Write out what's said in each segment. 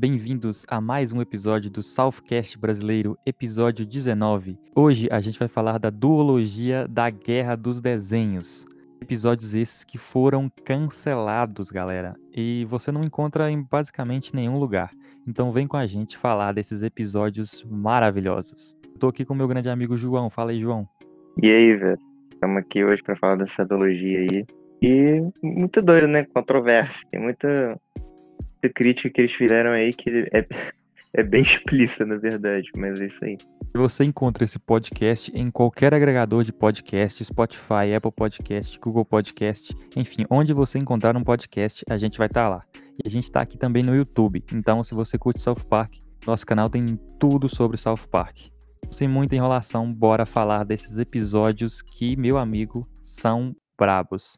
Bem-vindos a mais um episódio do Southcast Brasileiro, episódio 19. Hoje a gente vai falar da duologia da Guerra dos Desenhos. Episódios esses que foram cancelados, galera, e você não encontra em basicamente nenhum lugar. Então vem com a gente falar desses episódios maravilhosos. Tô aqui com meu grande amigo João. Fala aí, João. E aí, velho? Estamos aqui hoje para falar dessa duologia aí. E muito doido, né? Controverso. Tem muita crítica que eles fizeram aí que é, é bem explícita, na verdade, mas é isso aí. Você encontra esse podcast em qualquer agregador de podcast, Spotify, Apple Podcast, Google Podcast, enfim, onde você encontrar um podcast, a gente vai estar tá lá. E a gente está aqui também no YouTube. Então, se você curte South Park, nosso canal tem tudo sobre South Park. Sem muita enrolação, bora falar desses episódios que, meu amigo, são brabos.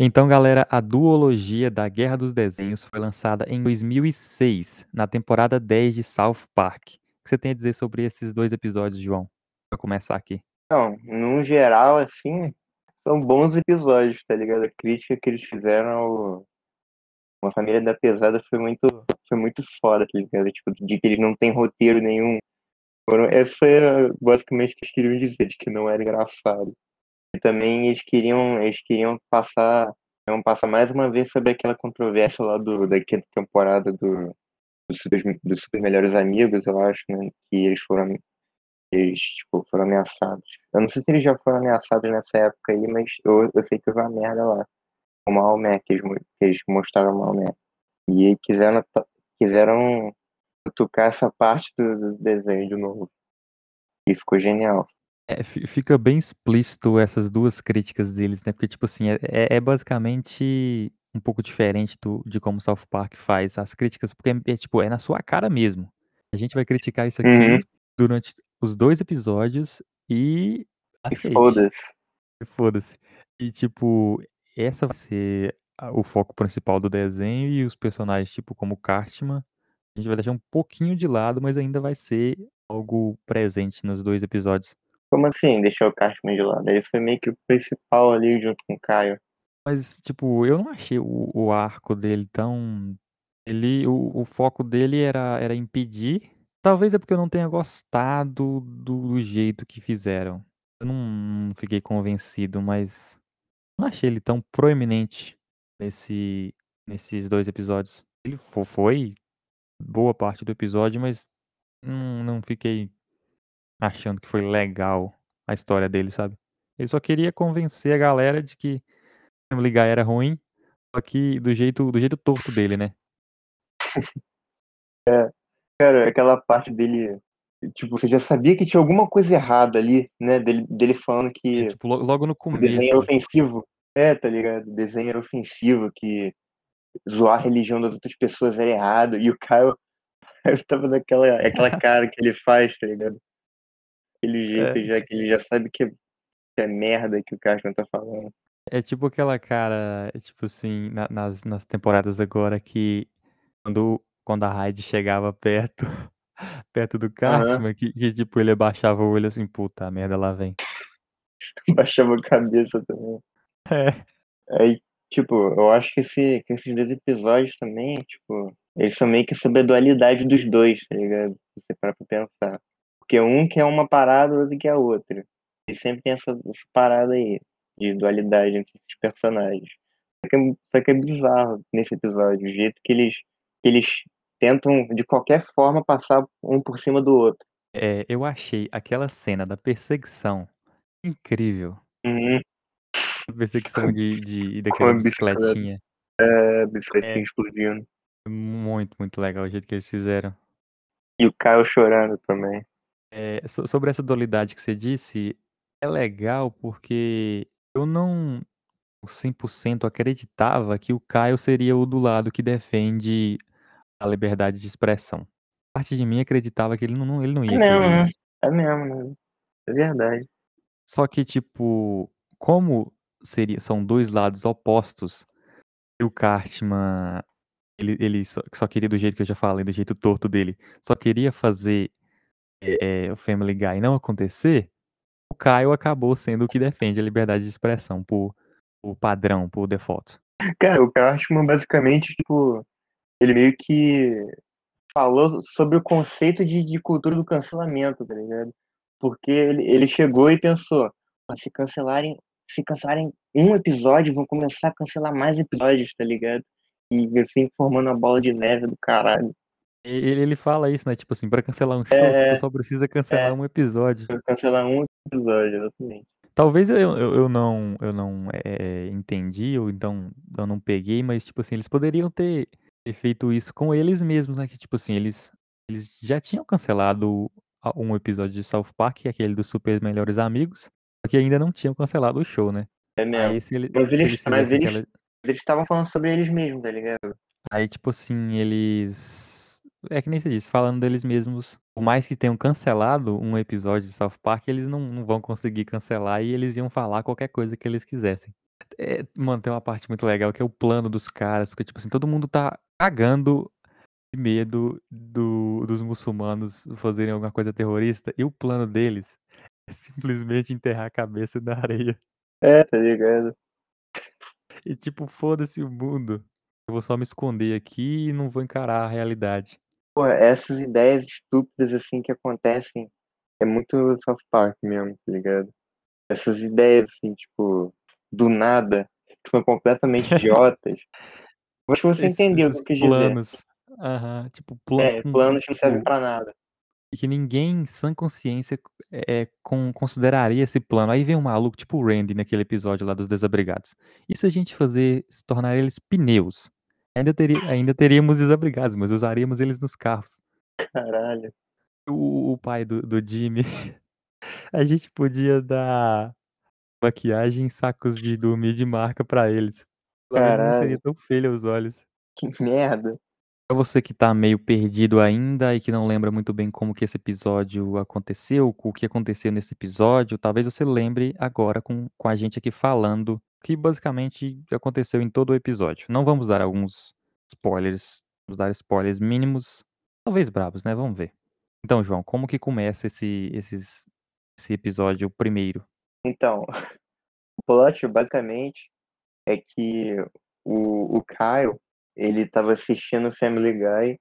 Então, galera, a duologia da Guerra dos Desenhos foi lançada em 2006, na temporada 10 de South Park. O que você tem a dizer sobre esses dois episódios, João? Pra começar aqui. Não, no geral, assim, são bons episódios, tá ligado? A crítica que eles fizeram ao Uma Família da Pesada foi muito, foi muito foda, tá ligado? Tipo, de que eles não têm roteiro nenhum. Essa foi basicamente o que eles queriam dizer, de que não era engraçado. Também eles queriam, eles queriam passar, queriam passar mais uma vez sobre aquela controvérsia lá do, da quinta temporada do, dos super, do super Melhores Amigos, eu acho, né? Que eles foram, eles, tipo, foram ameaçados. Eu não sei se eles já foram ameaçados nessa época aí, mas eu, eu sei que houve uma merda lá. O Maomé, que eles, que eles mostraram o Maomé. E aí quiseram, quiseram tocar essa parte do, do desenho de novo. E ficou genial. É, fica bem explícito essas duas críticas deles, né? Porque, tipo assim, é, é, é basicamente um pouco diferente do, de como South Park faz as críticas, porque é, é, tipo, é na sua cara mesmo. A gente vai criticar isso aqui uhum. durante os dois episódios e aceite. Foda-se. Foda-se. E, tipo, essa vai ser o foco principal do desenho e os personagens, tipo, como Cartman, a gente vai deixar um pouquinho de lado, mas ainda vai ser algo presente nos dois episódios. Como assim, deixou o Cartman de lado? Ele foi meio que o principal ali junto com o Caio. Mas, tipo, eu não achei o, o arco dele tão. Ele, o, o foco dele era, era impedir. Talvez é porque eu não tenha gostado do, do jeito que fizeram. Eu não, não fiquei convencido, mas não achei ele tão proeminente nesse, nesses dois episódios. Ele foi boa parte do episódio, mas não, não fiquei achando que foi legal a história dele, sabe? Ele só queria convencer a galera de que Guy era ruim, só que do jeito, do jeito torto dele, né? É, cara, aquela parte dele, tipo, você já sabia que tinha alguma coisa errada ali, né? Dele, dele falando que. É, tipo, logo no começo. O desenho era ofensivo. É, tá ligado? O desenho era ofensivo, que zoar a religião das outras pessoas era errado. E o Caio tava naquela aquela cara que ele faz, tá ligado? Aquele jeito é. já que ele já sabe que é, que é merda que o Cashman tá falando. É tipo aquela cara, é tipo assim, na, nas, nas temporadas agora que quando, quando a Hyde chegava perto, perto do Cashman, uhum. que, que, tipo ele abaixava o olho assim, puta, a merda lá vem. Baixava a cabeça também. É. Aí, tipo, eu acho que, esse, que esses dois episódios também, tipo, eles são meio que sobre a dualidade dos dois, tá ligado? Você para pra pensar. Porque um quer uma parada, o outro quer outra. E sempre tem essa, essa parada aí, de dualidade entre esses personagens. Só que, é, só que é bizarro nesse episódio, o jeito que eles, que eles tentam, de qualquer forma, passar um por cima do outro. É, eu achei aquela cena da perseguição incrível. Uhum. A perseguição de, de, daquela bicicletinha. É, bicicletinha é, explodindo. Muito, muito legal o jeito que eles fizeram. E o Caio chorando também. É, sobre essa dualidade que você disse, é legal porque eu não 100% acreditava que o Caio seria o do lado que defende a liberdade de expressão. Parte de mim acreditava que ele não, ele não ia É mesmo, né? É mesmo, né? É verdade. Só que, tipo, como seria, são dois lados opostos, e o Cartman, ele, ele só, só queria do jeito que eu já falei, do jeito torto dele, só queria fazer é, o Family Guy não acontecer, o Caio acabou sendo o que defende a liberdade de expressão por o padrão, por default? Cara, o Cartman basicamente, tipo, ele meio que falou sobre o conceito de, de cultura do cancelamento, tá ligado? Porque ele, ele chegou e pensou, se cancelarem, se cancelarem um episódio, vão começar a cancelar mais episódios, tá ligado? E assim, formando a bola de neve do caralho. Ele, ele fala isso, né? Tipo assim, pra cancelar um show, É, você só precisa cancelar é. um episódio. Cancelar um episódio, exatamente. Talvez eu, eu, eu não, eu não é, entendi, ou então eu não peguei, mas, tipo assim, eles poderiam ter, ter feito isso com eles mesmos, né? Que, tipo assim, eles, eles já tinham cancelado um episódio de South Park, é aquele dos Super Melhores Amigos, só que ainda não tinham cancelado o show, né? É mesmo. Aí ele, mas eles, eles, aquela... eles estavam falando sobre eles mesmos, tá ligado? Aí, tipo assim, eles. É que nem você disse, falando deles mesmos. Por mais que tenham cancelado um episódio de South Park, eles não, não vão conseguir cancelar e eles iam falar qualquer coisa que eles quisessem. É, mano, tem uma parte muito legal que é o plano dos caras, que tipo assim, todo mundo tá cagando de medo do, dos muçulmanos fazerem alguma coisa terrorista, e o plano deles é simplesmente enterrar a cabeça na areia. É, tá ligado? E tipo, foda-se o mundo. Eu vou só me esconder aqui e não vou encarar a realidade. Pô, essas ideias estúpidas assim que acontecem é muito South Park mesmo, tá ligado? Essas ideias assim, tipo, do nada, que são completamente idiotas. Acho que você Esses, entendeu o que eu quis dizer. planos. Aham, tipo, plano É, planos não servem tipo, pra nada. que ninguém sã consciência é, com, consideraria esse plano. Aí vem um maluco, tipo o Randy naquele episódio lá dos desabrigados. E se a gente fazer, se tornar eles pneus? Ainda, teria, ainda teríamos desabrigados, mas usaríamos eles nos carros. Caralho. O, o pai do, do Jimmy, a gente podia dar maquiagem em sacos de dormir de marca pra eles. Menos não seria Caralho. tão feio aos olhos. Que merda. Pra você que tá meio perdido ainda e que não lembra muito bem como que esse episódio aconteceu, o que aconteceu nesse episódio, talvez você lembre agora com, com a gente aqui falando que basicamente aconteceu em todo o episódio. Não vamos dar alguns spoilers, vamos dar spoilers mínimos, talvez bravos, né? Vamos ver. Então, João, como que começa esse, esses, esse episódio primeiro? Então, o plot basicamente é que o, o Kyle, ele tava assistindo Family Guy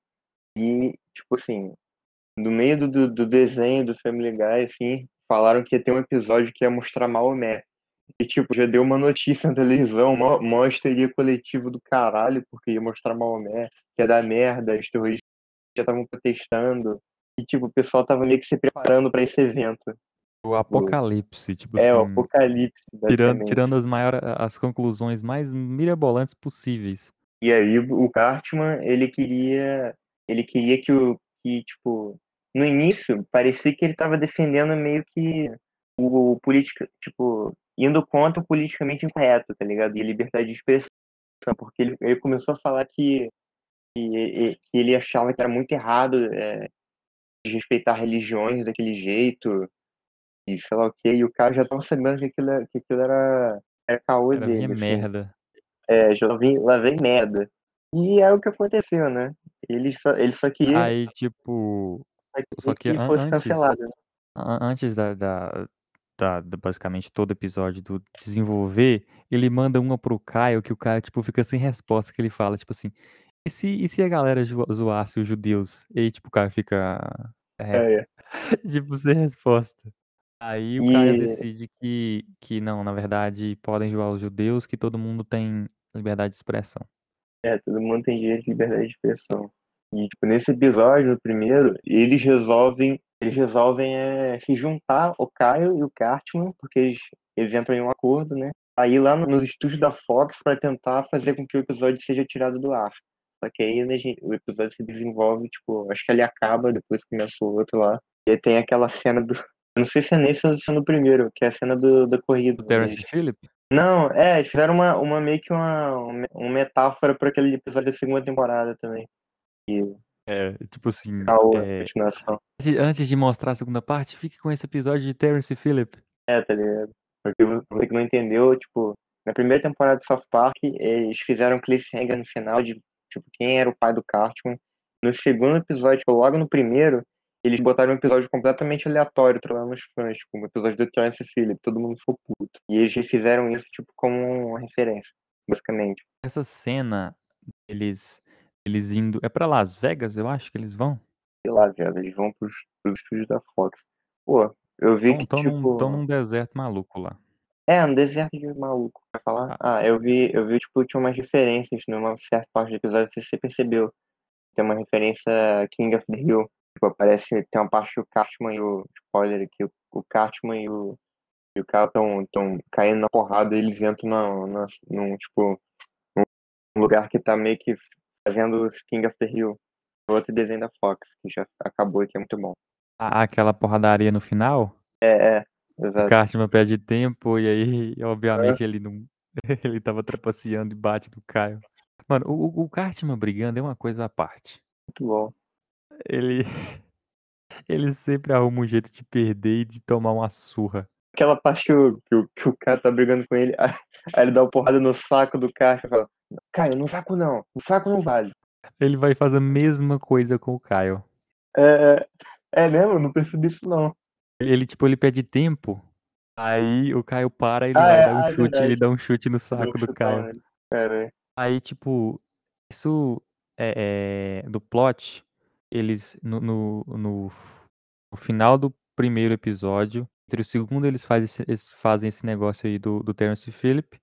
e, tipo assim, no meio do, do, desenho do Family Guy, assim, falaram que ia ter um episódio que ia mostrar Maomé. E, tipo, já deu uma notícia na televisão, mó, mó histeria coletivo do caralho, porque ia mostrar Maomé, que ia dar merda, os terroristas já estavam protestando. E, tipo, o pessoal tava meio que se preparando para esse evento. O apocalipse, tipo É, o assim, apocalipse, tirando, tirando as maiores, as conclusões mais mirabolantes possíveis. E aí o Cartman, ele queria, ele queria que o que tipo, no início parecia que ele estava defendendo meio que o, o política, tipo, indo contra o politicamente incorreto, tá ligado? E a liberdade de expressão, porque ele, ele começou a falar que, que, que ele achava que era muito errado é, desrespeitar religiões daquele jeito e sei lá o que, e o cara já tava sabendo que aquilo, era- que aquilo era, era caô Era dele, assim. merda. É, já vim, lá vem merda. E é o que aconteceu, né? Ele só, ele só queria, Aí, tipo, só só queria que que fosse antes, cancelado. né? an- antes da, da, da- da- basicamente todo episódio do desenvolver, ele manda uma pro Caio que o Caio, tipo, fica sem resposta, que ele fala, tipo assim, e se, e se a galera zo- zoasse os judeus? E aí, tipo, o Caio fica, é, É, é. tipo, sem resposta. Aí o Caio E decide que, que não, na verdade, podem zoar os judeus, que todo mundo tem liberdade de expressão. é, todo mundo tem direito de liberdade de expressão. E tipo, nesse episódio, no primeiro, eles resolvem, eles resolvem é, se juntar, o Caio e o Cartman, porque eles, eles entram em um acordo, né? Aí lá no- nos estúdios da Fox para tentar fazer com que o episódio seja tirado do ar. Só que aí né, o episódio se desenvolve, tipo, acho que ele acaba, depois começa o outro lá. E aí tem aquela cena do. Eu não sei se é nesse ou se é no primeiro, que é a cena do, da corrida. Terence deles. Phillip? Não, é, eles fizeram uma, uma meio que uma, uma uma metáfora para aquele episódio da segunda temporada também. E É, tipo assim, caô, é, continuação. antes- de mostrar a segunda parte, fique com esse episódio de Terence Phillip. É, tá ligado? Porque você que não entendeu, tipo, na primeira temporada de South Park, eles fizeram um cliffhanger no final de, tipo, quem era o pai do Cartman. No segundo episódio, tipo, logo no primeiro, eles botaram um episódio completamente aleatório pra lá nos fãs, como o episódio do Terence Phillip, todo mundo ficou puto. E eles fizeram isso, tipo, como uma referência, basicamente. Essa cena, eles, eles indo. É pra Las Vegas, eu acho que eles vão? Sei lá, viado, eles vão pros, pros estúdios da Fox. Pô, eu vi Tão, que, tão, num, tipo. tão num deserto maluco lá. É, um deserto de maluco, vai falar? Ah. Ah, eu vi, eu vi, tipo, tinha umas referências numa certa parte do episódio, se você percebeu. Tem uma referência a King of the Hill. Tipo, aparece, tem uma parte que o Cartman e o. Spoiler aqui, o, o Cartman e o. E o cara estão tão caindo na porrada e eles entram na, na, num, tipo, num lugar que tá meio que fazendo King of the Hill. Outro desenho da Fox, que já acabou e que é muito bom. Ah, Aquela porradaria no final? É, é, O exato. Cartman perde tempo e aí, obviamente, ele não. Ele tava trapaceando e bate no Caio. Mano, o, o- o Cartman brigando é uma coisa à parte. Muito bom. Ele. Ele sempre arruma um jeito de perder e de tomar uma surra. Aquela parte que o, que o, que o cara tá brigando com ele, aí ele dá uma porrada no saco do cara e fala, Caio, no saco não, no saco não vale. Ele vai fazer a mesma coisa com o Caio. É, é, é mesmo? Eu não percebi isso não. Ele, tipo, ele pede tempo. Aí o Caio para, ele Ah, vai é, dar um ah, é chute, ele verdade. dá um chute no saco do Caio. Cara, Aí, tipo, isso é, é do plot, eles no, no, no, no final do primeiro episódio, entre o segundo eles fazem esse, eles fazem esse negócio aí do, do Terence Phillip.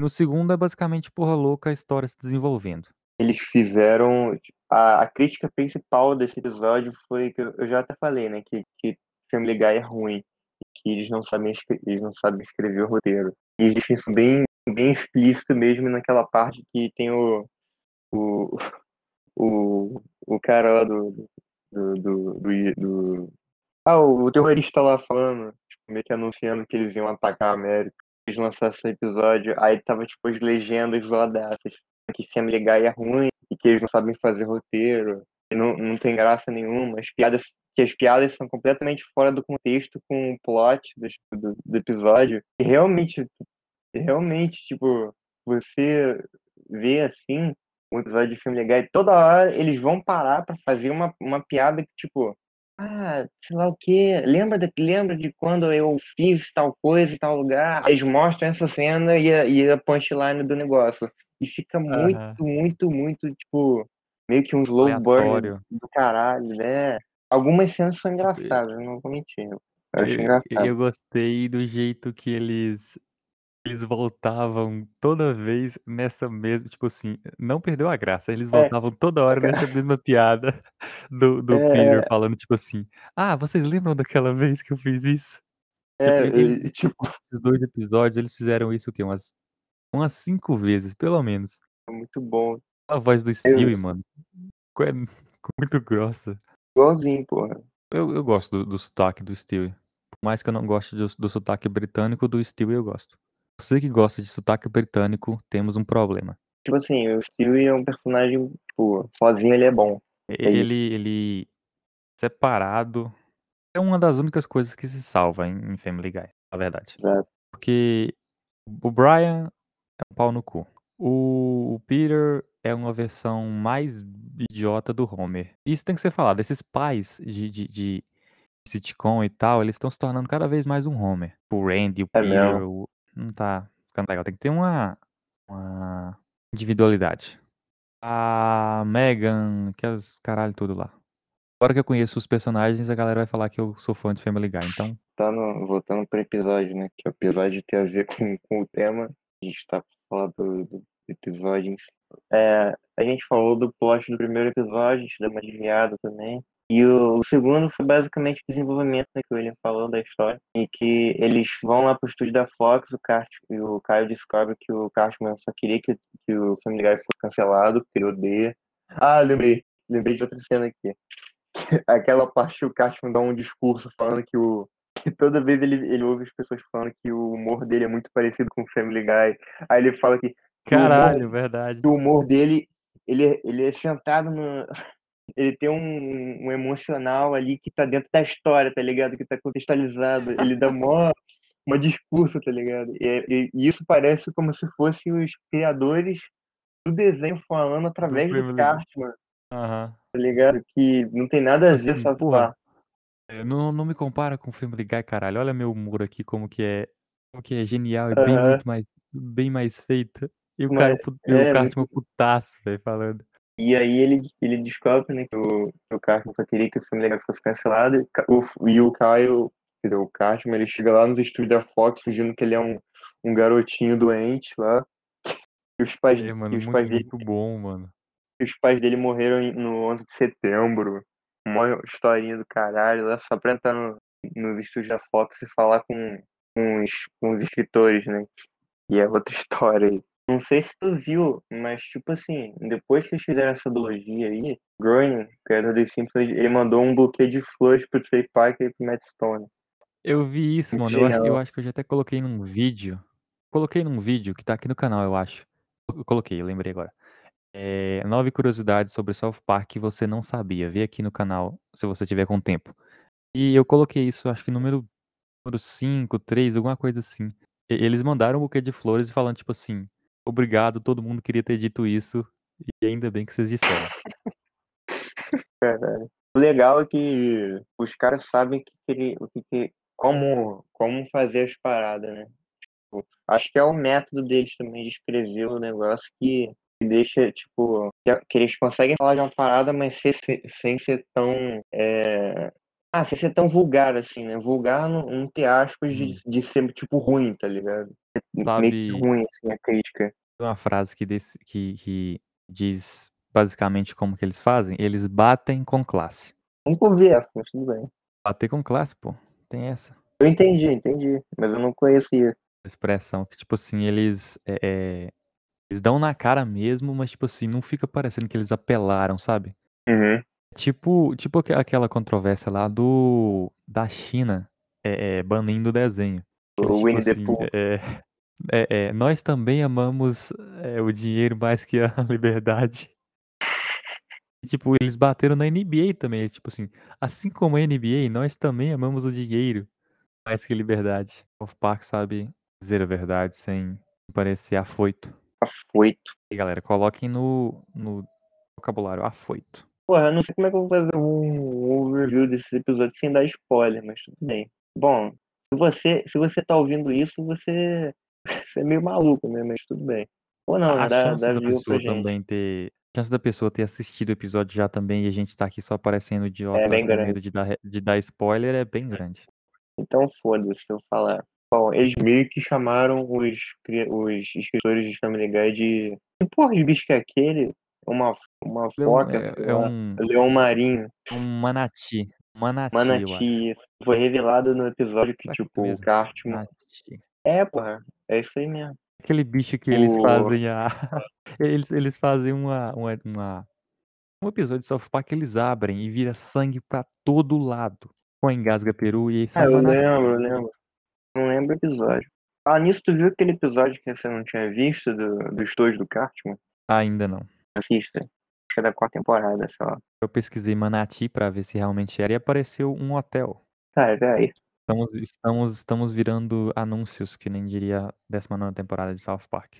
No segundo é basicamente porra louca a história se desenvolvendo. eles fizeram. A, a crítica principal desse episódio foi que eu, eu já até falei, né? Que, que Family Guy é ruim. Que eles não sabem, eles não sabem escrever o roteiro. E eles isso bem, bem explícito mesmo naquela parte que tem o. O, o, o cara lá do. Do, do, do, do- Ah, o terrorista lá falando, tipo, meio que anunciando que eles iam atacar a América. Eles lançaram esse episódio, aí tava tipo as legendas zoadaças que Family Guy é ruim e que eles não sabem fazer roteiro, e não, não tem graça nenhuma, as piadas, que as piadas são completamente fora do contexto com o plot do, do, do episódio. E realmente, realmente, tipo, você vê assim, um episódio de Family Guy, toda hora eles vão parar pra fazer uma, uma piada que, tipo, ah, sei lá o quê, lembra de, lembra de quando eu fiz tal coisa em tal lugar? Eles mostram essa cena e a, e a punchline do negócio. E fica muito, muito, muito, tipo, meio que um slow burn Aleatório. do caralho, né? Algumas cenas são Tipo, engraçadas, não vou mentir. Eu acho Eu, eu gostei do jeito que eles eles voltavam toda vez nessa mesma, tipo assim, não perdeu a graça, eles É, voltavam toda hora nessa mesma piada do, do Peter é, falando, tipo assim, ah, vocês lembram daquela vez que eu fiz isso? Tipo, é, e- eles, e, tipo, os dois episódios, eles fizeram isso o quê? Umas, umas cinco vezes, pelo menos. muito bom. A voz do Eu, Stewie, mano, é muito grossa. igualzinho, porra. Eu, eu gosto do, do sotaque do Stewie. Por mais que eu não goste do, do sotaque britânico, do Stewie eu gosto. Você que gosta de sotaque britânico, temos um problema. Tipo assim, o Stewie é um personagem, tipo, sozinho ele é bom. É. Ele, ele separado é uma das únicas coisas que se salva em, Family Guy, na verdade. Exato. Porque o Brian é um pau no cu. O, Peter é uma versão mais idiota do Homer. Isso tem que ser falado. Esses pais de, de, de sitcom e tal, eles estão se tornando cada vez mais um Homer. O Randy, o É Peter, o... não tá ficando legal. Tem que ter uma, uma individualidade. A Megan, aquelas caralho tudo lá. Agora que eu conheço os personagens, a galera vai falar que eu sou fã de Family Guy. Então, Tá no, voltando pro episódio, né? Que o episódio tem a ver com, com o tema. A gente tá falando do, do episódio em si. É, a gente falou do plot do primeiro episódio, a gente deu uma desviada também. E o, segundo foi basicamente o desenvolvimento né, que o William falou da história. E que eles vão lá pro estúdio da Fox, o, Cart, e o Caio descobre que o Cartman só queria que, que o Family Guy fosse cancelado, porque ele odeia. Ah, lembrei. Lembrei de outra cena aqui. Aquela parte que o Cartman dá um discurso falando que o, que toda vez ele, ele ouve as pessoas falando que o humor dele é muito parecido com o Family Guy. Aí ele fala que, que o humor, caralho, verdade. o humor dele, ele, é- ele é sentado no. Ele tem um, um emocional ali que tá dentro da história, tá ligado? Que tá contextualizado. Ele dá mó, uma discurso, tá ligado? E, e- e isso parece como se fossem os criadores do desenho falando Do através do Guy. Cartman, Aham. tá ligado? Que não tem nada a Tipo ver assim, só porra. É, não, não me compara com Family Guy, caralho. Olha meu humor aqui, como que é, como que é genial e bem Aham. muito mais, bem mais feito. E o cara, Mas pu- e o é Cartman muito. putaço, velho, falando. E aí ele, ele descobre, né, que o, que o Cartman só queria que o filme legal fosse cancelado. E, o, e o Caio, quer dizer, o Cartman, ele chega lá nos estúdios da Fox fingindo que ele é um, um garotinho doente lá. E os pais, É, mano, os muito, pais dele muito bom, mano. os pais dele morreram no 11 de setembro. Uma historinha do caralho lá, só pra entrar no, nos estúdios da Fox e falar com, com, os, com os escritores, né? E é outra história aí. Não sei se tu viu, mas tipo assim, depois que eles fizeram essa duologia aí, Groening, criador dos Simpsons, ele mandou um buquê de flores pro Trey Parker e pro Matt Stone. Eu vi isso, mano. Eu acho, eu acho que eu já até coloquei num vídeo. Coloquei num vídeo que tá aqui no canal, eu acho. Eu coloquei, eu lembrei agora. É, nove curiosidades sobre South Park que você não sabia. Vê aqui no canal, se você tiver com tempo. E eu coloquei isso, acho que número, número 5, 3, alguma coisa assim. E- Eles mandaram um buquê de flores falando, tipo assim, obrigado, todo mundo queria ter dito isso. E ainda bem que vocês disseram. Caralho. O legal é que os caras sabem que que ele, o que que- como, como fazer as paradas, né? Tipo, Acho que é o método deles também de escrever o negócio que deixa, tipo, que, que eles conseguem falar de uma parada, mas sem, ser- sem ser tão. é, Ah, sem ser tão vulgar, assim, né? Vulgar não, não ter aspas de, Hum. de ser, tipo, ruim, tá ligado? Meio que Sabe ruim, assim, a crítica. uma frase que, desse- que, que diz basicamente como que eles fazem? Eles batem com classe. Nunca ouvi essa, mas tudo bem. Bater com classe, pô. Tem essa Eu entendi, entendi. Mas eu não conhecia. expressão que, tipo assim, eles. é, é, eles dão na cara mesmo, mas, tipo assim, não fica parecendo que eles apelaram, sabe? Uhum. Tipo, tipo aque- aquela controvérsia lá do. Da China é, é, banindo o desenho. Eles, O tipo Winnie the assim, Pooh. é, é, é, nós também amamos é, o dinheiro mais que a liberdade. E, tipo, eles bateram na NBA também. Tipo assim, assim como a NBA, nós também amamos o dinheiro mais que a liberdade. O Park sabe dizer a verdade sem parecer afoito. Afoito. E galera, coloquem no, no vocabulário afoito. Porra, eu não sei como é que eu vou fazer um, review desse episódio sem dar spoiler, mas tudo bem. Bom, se você, se você tá ouvindo isso, você, você é meio maluco, né? Mas tudo bem. Ou não, A Dá, chance dá da pessoa também ter. A chance da pessoa ter assistido o episódio já também e a gente tá aqui só parecendo É idiota bem com medo grande. de dar, de dar spoiler é bem grande. Então foda-se, eu falar. Bom, eles meio que chamaram os, os escritores de Family Guy de. Que porra de bicho que é aquele? Uma, uma É foca, é, é lá. um, Leão marinho. um manati. Manati. Manati. Foi revelado no episódio que, é tipo, o? Cartman. Manati. É, porra. É isso aí mesmo. Aquele bicho que eles O. fazem a. Eles, eles fazem uma, uma, uma- Um episódio de South Park que eles abrem e vira sangue pra todo lado. Com engasga peru e esse é Ah, eu lembro, eu lembro. Não lembro o episódio. Ah, nisso, tu viu aquele episódio que você não tinha visto do, dos dois do Cartman? Ainda não. Assista. Acho que é da quarta temporada, sei lá. Eu pesquisei Manati pra ver se realmente era e apareceu um hotel. Cara, peraí. Estamos, estamos, estamos virando anúncios, que nem diria a 19 temporada de South Park.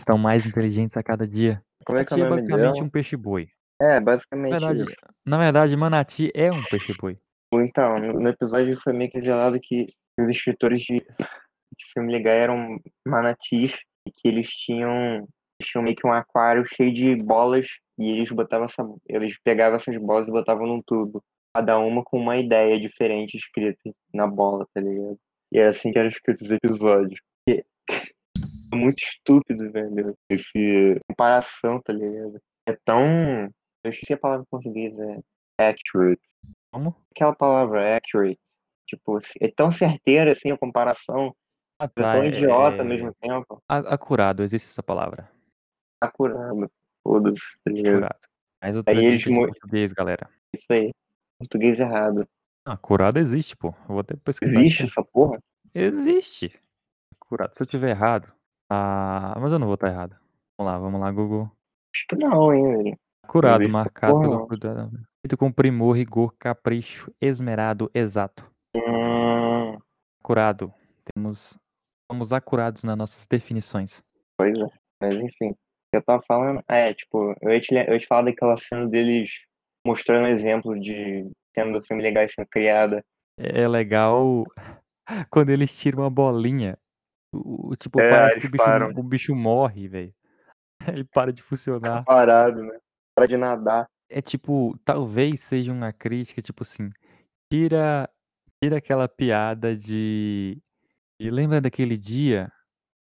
Estão mais inteligentes a cada dia. Como é que é é basicamente dela? um peixe-boi. É, Na basicamente verdade, isso. na verdade, Manati é um peixe-boi. Então, no, episódio foi meio que revelado que os escritores de, de filme legal eram manatis e que eles tinham, tinham meio que um aquário cheio de bolas e eles botavam essa, eles pegavam essas bolas e botavam num tubo, cada uma com uma ideia diferente escrita na bola, tá ligado? E era assim que eram escritos os episódios. E é muito estúpido, velho, esse comparação, tá ligado? É tão, eu esqueci a palavra em português, é accurate Como? aquela palavra accurate, tipo, é tão certeira assim a comparação, Ah, é tá. tão É, idiota ao é- mesmo tempo, acurado, existe essa palavra. tá curando, foda-se, tá ligado? Acurado. Aí eles dica de mo- português, galera. Isso aí, português errado. Acurado existe, pô. Eu vou até pesquisar Existe aqui. essa porra? Existe. Acurado. Se eu tiver errado. Ah, mas eu não vou estar errado. Vamos lá, vamos lá, Google. Acho que não, hein, velho. Essa marcado porra, pelo cuidado. Feito com primor, rigor, capricho, esmerado, exato. Hum, Acurado. Temos. Somos acurados nas nossas definições. pois é, mas enfim, eu tava falando, é, tipo, eu ia te, eu ia te falar daquela cena deles mostrando exemplo de cena do filme legal sendo criada, É legal quando eles tiram uma bolinha, o tipo, É, parece que o bicho o bicho morre, velho. Ele para de fica funcionar. parado, né? Para de nadar. É tipo, talvez seja uma crítica, tipo assim, tira tira aquela piada de e lembra daquele dia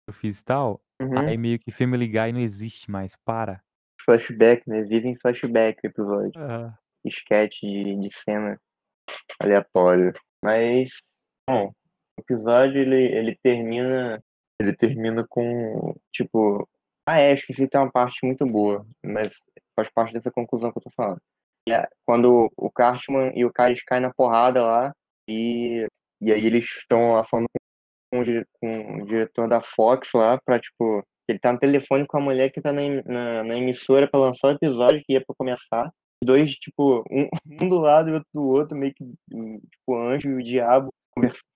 que eu fiz tal? Uhum. Aí meio que Family Guy não existe mais, para. Flashback, né? Vive em flashback o episódio. Aham. Sketch de, de cena aleatório. Mas, bom, o episódio ele, ele termina. Ele termina com, tipo. Ah, é, esqueci que tem uma parte muito boa, mas faz parte dessa conclusão que eu tô falando. É quando o Cartman e o Kais caem na porrada lá, e, e aí eles estão lá falando com com o diretor da Fox lá pra, tipo, ele tá no telefone com a mulher que tá na, na, na emissora pra lançar o episódio que ia pra começar. Dois, tipo, um, um do lado e outro do outro, meio que, hum, tipo, anjo e o diabo,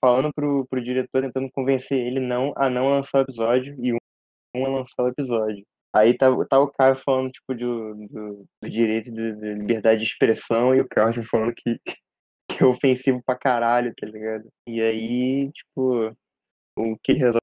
falando pro, pro diretor, tentando convencer ele não a não lançar o episódio e um a lançar o episódio. Aí tá, tá o cara falando, tipo, do, do, do direito de, de liberdade de expressão e o Cartman falando que, que é ofensivo pra caralho, tá ligado? E aí, tipo, o que ele resolve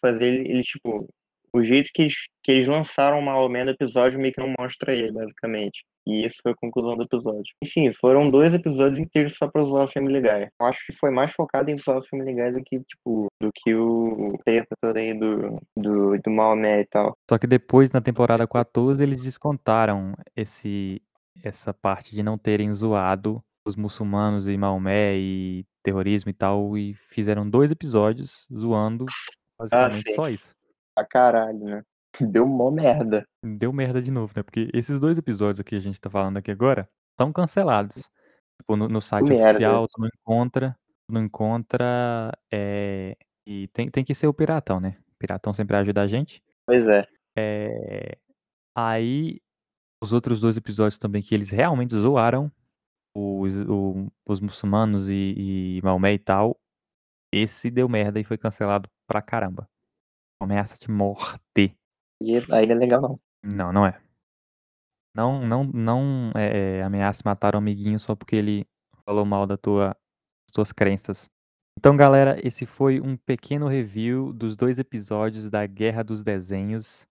fazer, ele, ele, tipo, o jeito que eles, que eles lançaram o Maomé no episódio meio que não mostra ele, basicamente. E isso foi a conclusão do episódio. Enfim, foram dois episódios inteiros só pra zoar o Family Guy. Eu acho que foi mais focado em zoar o Family Guy do que, tipo, do que o treta toda aí do, do, do Maomé e tal. Só que depois, na temporada 14, eles descontaram esse essa parte de não terem zoado os muçulmanos e Maomé e terrorismo e tal, e fizeram dois episódios zoando Ah, basicamente sim. só isso. Pra caralho, né? Deu mó merda. Deu merda de novo, né? Porque esses dois episódios aqui que a gente tá falando aqui agora estão cancelados. Tipo, no, no site merda. oficial, tu não encontra, tu não encontra, é, e tem, tem que ser o Piratão, né? O Piratão sempre ajuda a gente. Pois é. É, aí, os outros dois episódios também que eles realmente zoaram os, o- os muçulmanos e, e Maomé e tal, esse deu merda e foi cancelado pra caramba. Ameaça de morte. E aí não é legal, não. Não, não é. Não, não, não é, é, ameaça matar o amiguinho só porque ele falou mal da tua, das tuas crenças. Então, galera, esse foi um pequeno review dos dois episódios da Guerra dos Desenhos.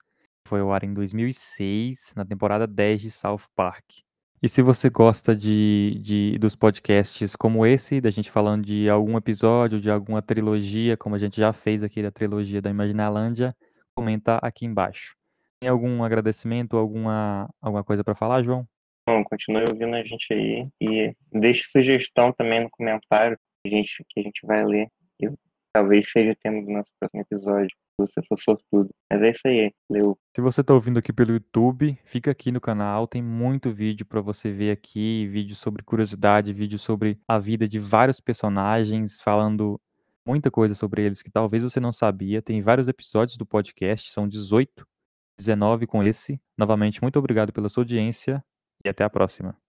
Foi ao ar em 2006, na temporada 10 de South Park. E se você gosta de, de dos podcasts como esse, da gente falando de algum episódio, de alguma trilogia, como a gente já fez aqui da trilogia da Imaginalândia, comenta aqui embaixo. Tem algum agradecimento, alguma, alguma coisa para falar, João? Bom, continue ouvindo a gente aí e deixe sugestão também no comentário que a gente, que a gente vai ler. E talvez seja tema do nosso próximo episódio, você for sortudo. Mas é isso aí, leu. Se você está ouvindo aqui pelo YouTube, fica aqui no canal, tem muito vídeo para você ver aqui, vídeo sobre curiosidade, vídeo sobre a vida de vários personagens, falando muita coisa sobre eles que talvez você não sabia. Tem vários episódios do podcast, são 18, 19 com esse. Novamente, muito obrigado pela sua audiência e até a próxima.